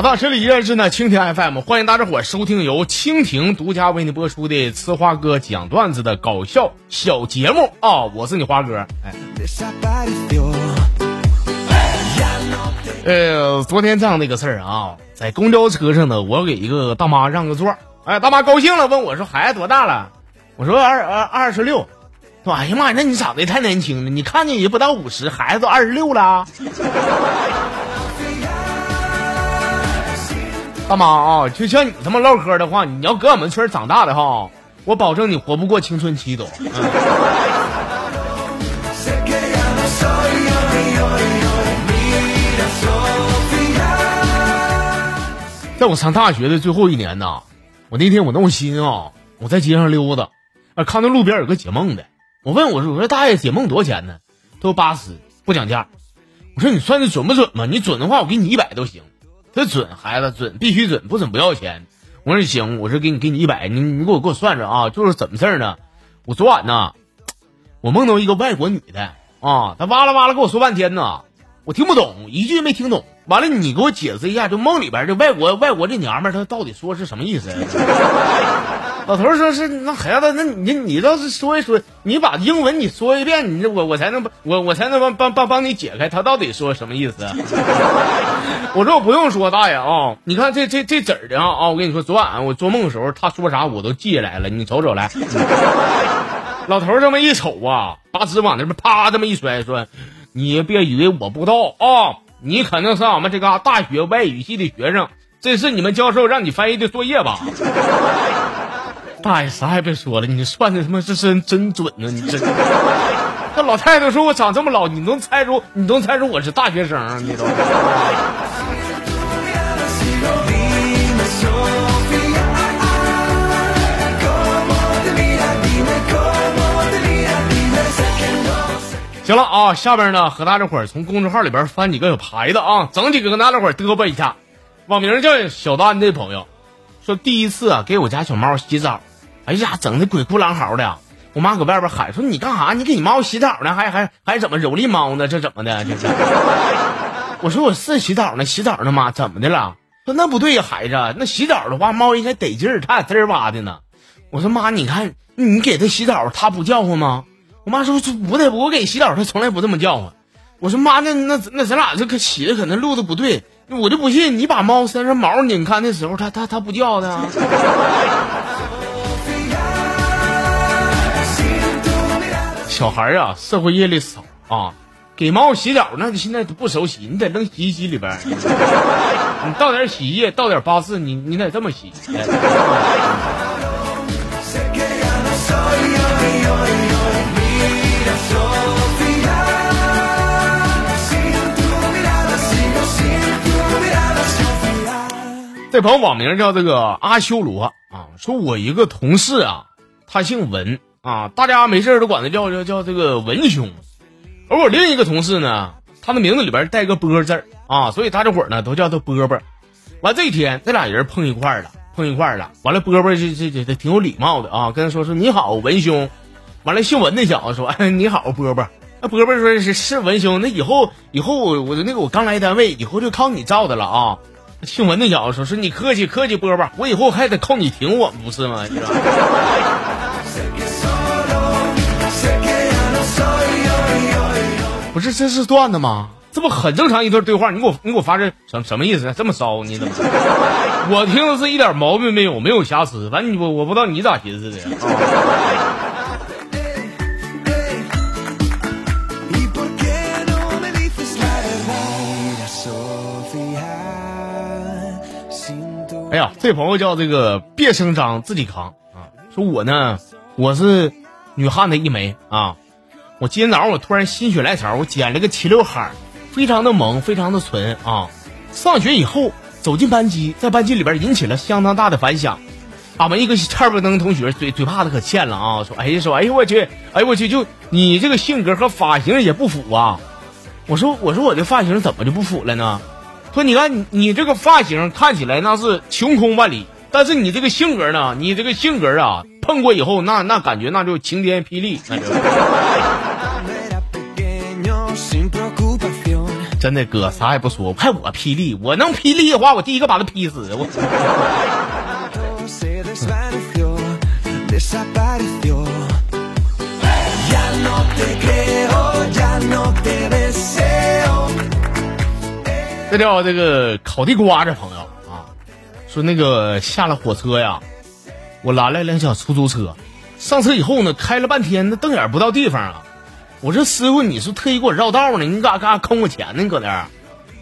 好的，这里依然是呢蜻蜓 FM，欢迎大家伙收听由蜻蜓独家为你播出的呲花哥讲段子的搞笑小节目啊！我是你花哥，哎，呃，昨天这样的一个事儿啊，在公交车上呢，我给一个大妈让个座，哎，大妈高兴了，问我说孩子多大了？我说二二二十六。说哎呀妈呀，那你长得也太年轻了，你看见也不到五十，孩子都二十六了。大妈啊，就像你这么唠嗑的话，你要搁我们村长大的哈，我保证你活不过青春期都。在我上大学的最后一年呐，我那天我闹心啊，我在街上溜达，啊，看到路边有个解梦的，我问我说我说大爷解梦多少钱呢？他说八十，不讲价。我说你算的准不准嘛？你准的话，我给你一百都行。这准孩子准必须准，不准不要钱。我说行，我说给你给你一百，你你给我给我算算啊。就是怎么事儿呢？我昨晚呢，我梦到一个外国女的啊，她哇啦哇啦跟我说半天呢，我听不懂，一句没听懂。完了，你给我解释一下，就梦里边这外国外国这娘们她到底说是什么意思？老头说是那孩子，那你你倒是说一说，你把英文你说一遍，你这我我才能我我才能帮帮帮帮你解开他到底说什么意思。我说我不用说，大爷啊，你看这这这纸的啊啊，我跟你说，昨晚我做梦的时候他说啥我都记下来了，你瞅瞅来。老头这么一瞅啊，把纸往那边啪这么一摔，说你别以为我不知道啊，你肯定是俺们这嘎大学外语系的学生，这是你们教授让你翻译的作业吧？大爷啥也别说了，你算的他妈这真真准呢！你这，这老太太说我长这么老，你能猜出你能猜出我是大学生？你都。行了啊，下边呢和大家伙儿从公众号里边翻几个有牌的啊，整几个跟大家伙儿嘚啵一下。网名叫小丹的朋友说，第一次啊给我家小猫洗澡。哎呀，整的鬼哭狼嚎的！我妈搁外边喊说：“你干啥？你给你猫洗澡呢？还还还怎么蹂躏猫呢？这怎么的？这是？”我说：“我是洗澡呢，洗澡呢，妈，怎么的了？”说：“那不对呀，孩子，那洗澡的话，猫应该得劲儿，它俩滋儿哇的呢。”我说：“妈，你看你给它洗澡，它不叫唤吗？”我妈说：“不对，我给洗澡，它从来不这么叫唤。”我说：“妈，那那那咱俩这可洗的可能路子不对，我就不信你把猫身上毛拧开的时候，它它它不叫的。”小孩啊，社会阅历少啊，给猫洗澡那你现在都不手洗，你得扔洗衣机里边你倒点洗衣液，倒点八四，你你得这么洗。这朋友网名叫这个阿修罗啊，说我一个同事啊，他姓文。啊，大家没事都管他叫叫叫这个文兄，而我另一个同事呢，他的名字里边带个波字儿啊，所以大家伙呢都叫他波波。完这一天，这俩人碰一块了，碰一块了。完了，波波这这这这挺有礼貌的啊，跟他说说你好，文兄。完了，姓文那小子说哎你好，波波。那波波说是是文兄，那以后以后我我那个我刚来单位，以后就靠你罩的了啊。姓文那小子说说你客气客气，波波，我以后还得靠你挺我，不是吗？不是这是段子吗？这不很正常一段对话？你给我你给我发这什什么意思？这么骚你怎么？我听的是一点毛病没有，没有瑕疵。反正我我不知道你咋寻思的。哎呀，这朋友叫这个别声张自己扛啊，说我呢，我是女汉子一枚啊。我今天早上我突然心血来潮，我剪了个齐刘海，非常的萌，非常的纯啊！上学以后走进班级，在班级里边引起了相当大的反响。俺们一个差不登同学嘴嘴巴子可欠了啊！说哎呀说哎呦我去哎呦我去就你这个性格和发型也不符啊！我说我说我这发型怎么就不符了呢？说你看你你这个发型看起来那是晴空万里，但是你这个性格呢？你这个性格啊，碰过以后那那感觉那就晴天霹雳，那就。真的哥啥也不说，还我霹雳，我能霹雳的话，我第一个把他劈死。我。这叫这个烤地瓜这朋友啊，说那个下了火车呀，我拦了辆小出租车，上车以后呢，开了半天那瞪眼不到地方啊。我说师傅，你是特意给我绕道呢？你咋干坑我钱呢？你搁那儿？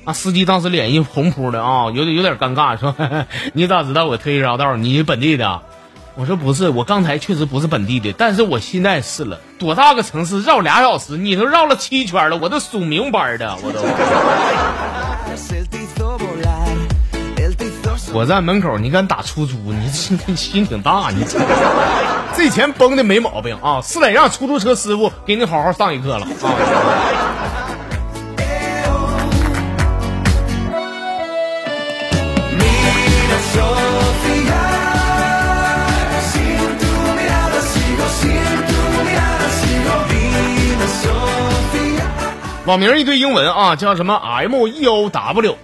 啊，司机当时脸一红扑的啊，有点有点尴尬，说 你咋知道我特意绕道？你本地的？我说不是，我刚才确实不是本地的，但是我现在是了。多大个城市绕俩小时？你都绕了七圈了，我都数明白的，我都。火站门口，你敢打出租？你心心挺大，你这钱崩的没毛病啊！是得让出租车师傅给你好好上一课了啊！网名一堆英文啊，叫什么 M E O W。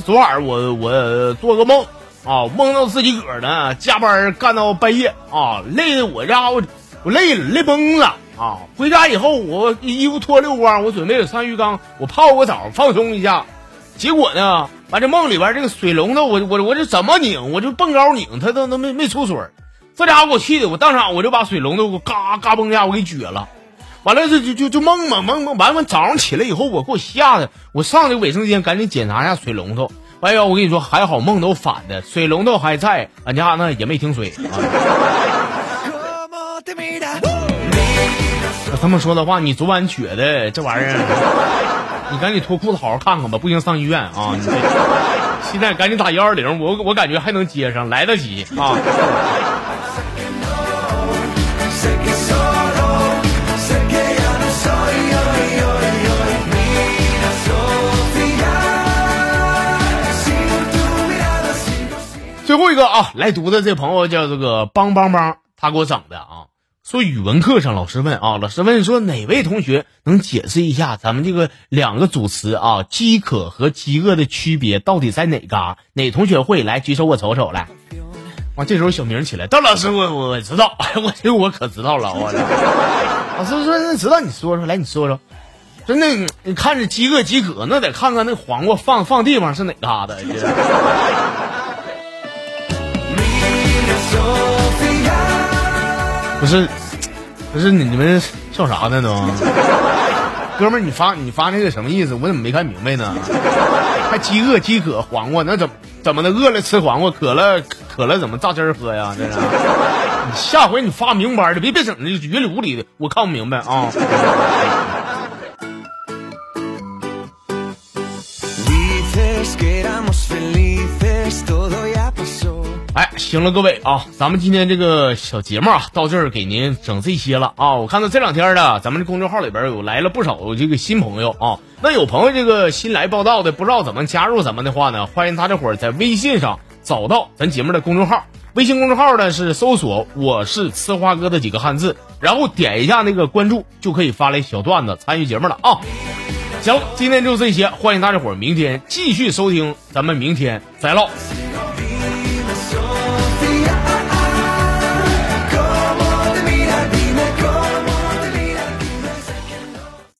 昨晚我我做个梦啊，梦到自己个儿呢加班干到半夜啊，累的我家伙我累了累崩了啊！回家以后我衣服脱溜光，我准备上浴缸我泡个澡放松一下，结果呢，完这梦里边这个水龙头我我我这怎么拧我就蹦高拧它都都没没出水，这家伙给我气的我当场我就把水龙头我嘎嘎嘣一下我给撅了。完了，这就就就梦嘛梦梦完完，早上起来以后，我给我吓的，我上这卫生间赶紧检查一下水龙头。哎呀，我跟你说，还好梦都反的，水龙头还在，俺家那也没停水。啊、这么说的话，你昨晚觉得这玩意儿，你赶紧脱裤子好好看看吧，不行上医院啊！你现在赶紧打幺二零，我我感觉还能接上，来得及啊。最后一个啊，来读的这朋友叫这个邦邦邦，他给我整的啊。说语文课上老师问啊，老师问说哪位同学能解释一下咱们这个两个主词啊，饥渴和饥饿的区别到底在哪嘎？哪同学会来举手？我瞅瞅来。哇，这时候小明起来，邓老师，我我知道，哎，我这我可知道了，我。老师说那知道，你说说来，你说说。真的，你看着饥饿饥渴，那得看看那黄瓜放放地方是哪嘎达。不是，不是你们笑啥呢都？哥们儿，你发你发那个什么意思？我怎么没看明白呢？还饥饿饥渴黄瓜，那怎怎么的？饿了吃黄瓜，渴了渴了怎么榨汁儿喝呀？这是。你下回你发明白的，别别整那云里雾里的，我看不明白啊。行了，各位啊，咱们今天这个小节目啊，到这儿给您整这些了啊。我看到这两天呢咱们这公众号里边有来了不少这个新朋友啊。那有朋友这个新来报道的，不知道怎么加入咱们的话呢，欢迎大家伙儿在微信上找到咱节目的公众号。微信公众号呢是搜索“我是呲花哥”的几个汉字，然后点一下那个关注，就可以发来小段子参与节目了啊。行，今天就这些，欢迎大家伙明天继续收听，咱们明天再唠。